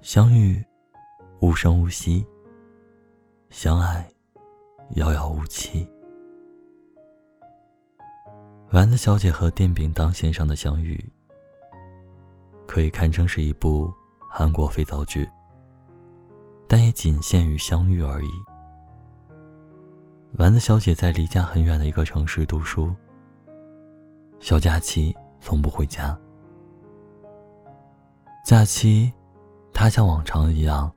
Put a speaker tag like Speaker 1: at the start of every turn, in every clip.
Speaker 1: 相遇，无声无息；相爱，遥遥无期。丸子小姐和电饼铛先生的相遇，可以堪称是一部韩国肥皂剧，但也仅限于相遇而已。丸子小姐在离家很远的一个城市读书，小假期从不回家。假期，他像往常一样，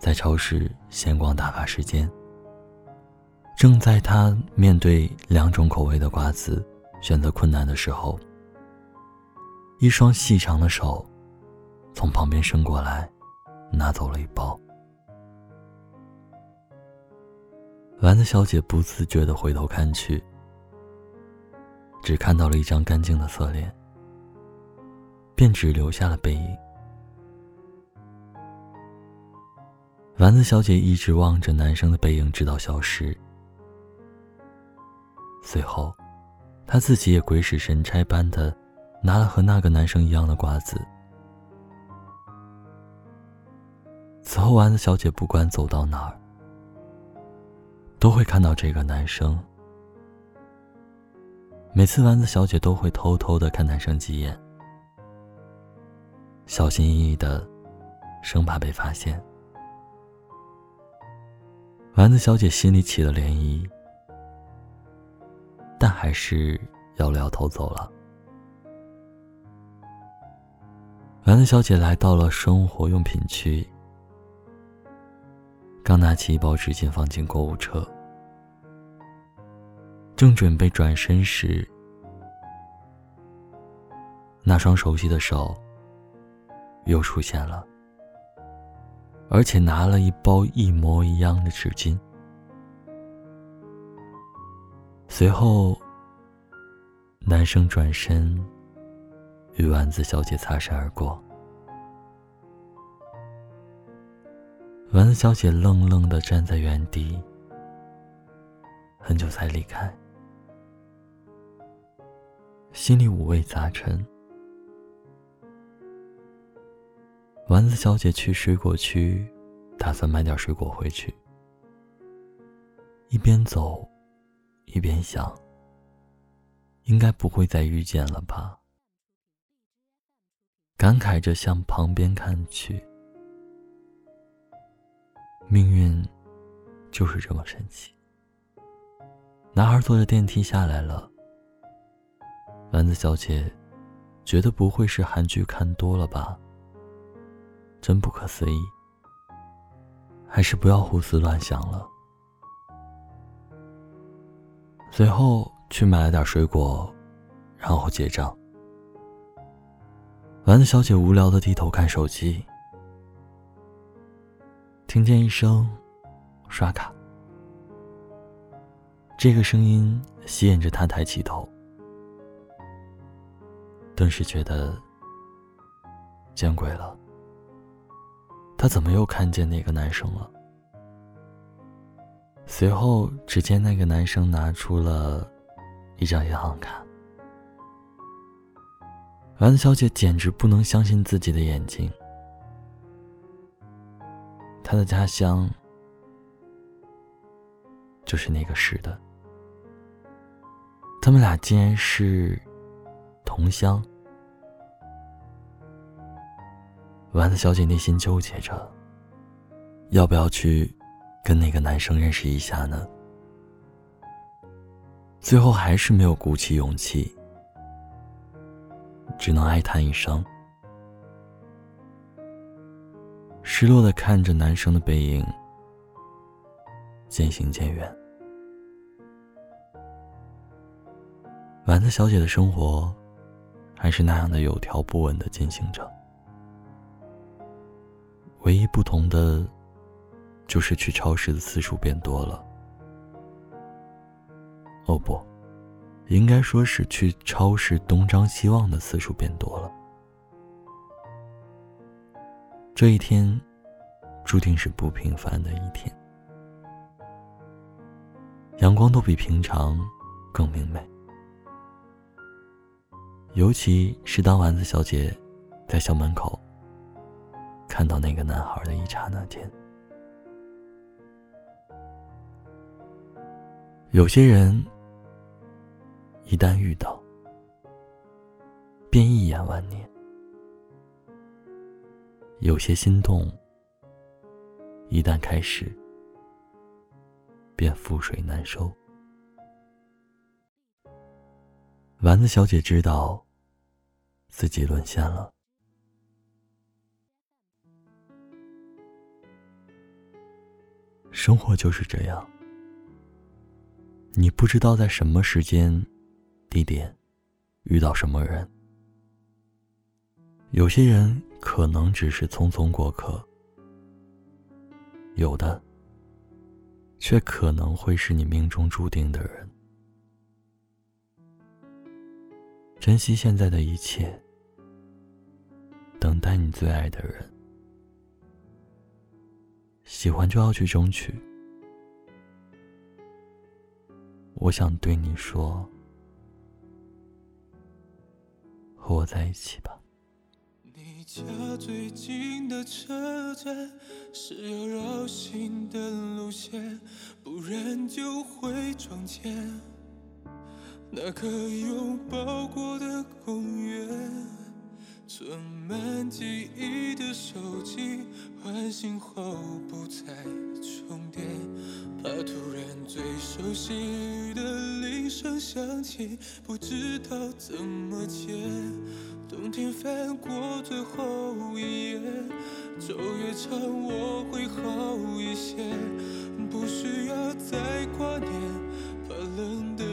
Speaker 1: 在超市闲逛打发时间。正在他面对两种口味的瓜子选择困难的时候，一双细长的手从旁边伸过来，拿走了一包。丸子小姐不自觉的回头看去，只看到了一张干净的侧脸，便只留下了背影。丸子小姐一直望着男生的背影，直到消失。随后，她自己也鬼使神差般的拿了和那个男生一样的瓜子。此后，丸子小姐不管走到哪儿，都会看到这个男生。每次，丸子小姐都会偷偷的看男生几眼，小心翼翼的，生怕被发现。丸子小姐心里起了涟漪，但还是摇了摇头走了。丸子小姐来到了生活用品区，刚拿起一包纸巾放进购物车，正准备转身时，那双熟悉的手又出现了。而且拿了一包一模一样的纸巾。随后，男生转身与丸子小姐擦身而过。丸子小姐愣愣的站在原地，很久才离开，心里五味杂陈。丸子小姐去水果区，打算买点水果回去。一边走，一边想：应该不会再遇见了吧？感慨着向旁边看去，命运就是这么神奇。男孩坐着电梯下来了。丸子小姐觉得不会是韩剧看多了吧？真不可思议，还是不要胡思乱想了。随后去买了点水果，然后结账。丸子小姐无聊的低头看手机，听见一声“刷卡”，这个声音吸引着她抬起头，顿时觉得见鬼了。他怎么又看见那个男生了？随后，只见那个男生拿出了一张银行卡。丸子小姐简直不能相信自己的眼睛。他的家乡就是那个市的，他们俩竟然是同乡。丸子小姐内心纠结着，要不要去跟那个男生认识一下呢？最后还是没有鼓起勇气，只能哀叹一声，失落的看着男生的背影渐行渐远。丸子小姐的生活还是那样的有条不紊的进行着。唯一不同的，就是去超市的次数变多了。哦不，应该说是去超市东张西望的次数变多了。这一天，注定是不平凡的一天。阳光都比平常更明媚，尤其是当丸子小姐在校门口。看到那个男孩的一刹那间。有些人一旦遇到，便一眼万年；有些心动一旦开始，便覆水难收。丸子小姐知道自己沦陷了，生活就是这样。你不知道在什么时间、地点遇到什么人。有些人可能只是匆匆过客，有的却可能会是你命中注定的人。珍惜现在的一切，等待你最爱的人。喜欢就要去争取。我想对你说，和我在一起吧。
Speaker 2: 你家最近的车站是要绕行的路线，不然就会撞见那个拥抱过的公园。存满记忆的手机，唤醒后不再充电，怕突然最熟悉的铃声响起，不知道怎么接。冬天翻过最后一页，昼夜长我会好一些，不需要再挂念，怕冷的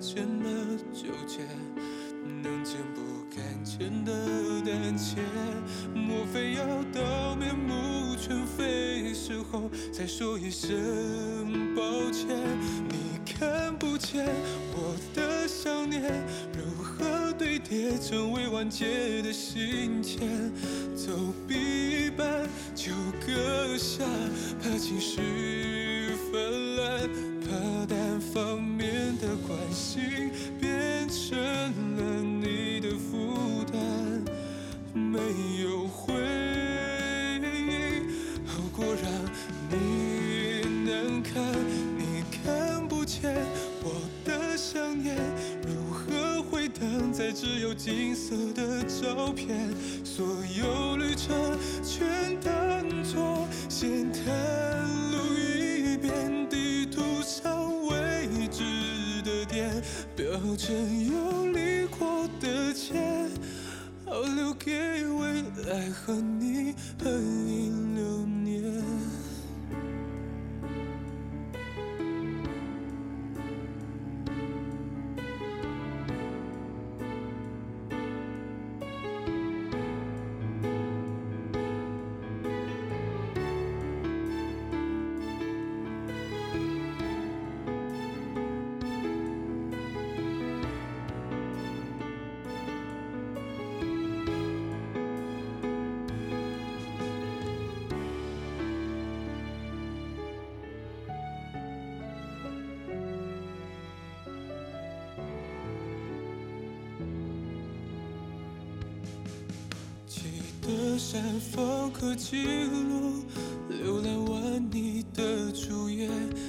Speaker 2: 见的纠结，能见不敢见的胆怯，莫非要到面目全非时候再说一声抱歉？你看不见我的想念如何堆叠成未完结的信笺，走一半就搁下，怕情绪泛滥，怕单方面。的关心变成了你的负担，没有回应，好过让你难堪。你看不见我的想念，如何回荡在只有金色的照片？所有旅程全当作闲谈曾有离过的街，好留给未来和你合影山峰和记录浏览完你的主页，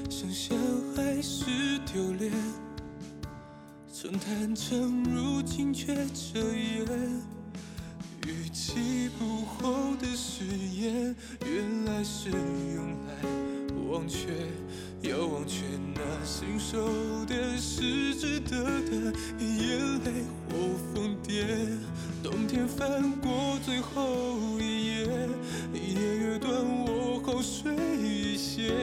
Speaker 2: 想想还是丢脸。曾坦诚，如今却遮掩。逾期不候的誓言，原来是用来忘却。要忘却那信手的是值得的眼泪或疯癫。冬天翻过最后一页，夜越短，我好睡一些，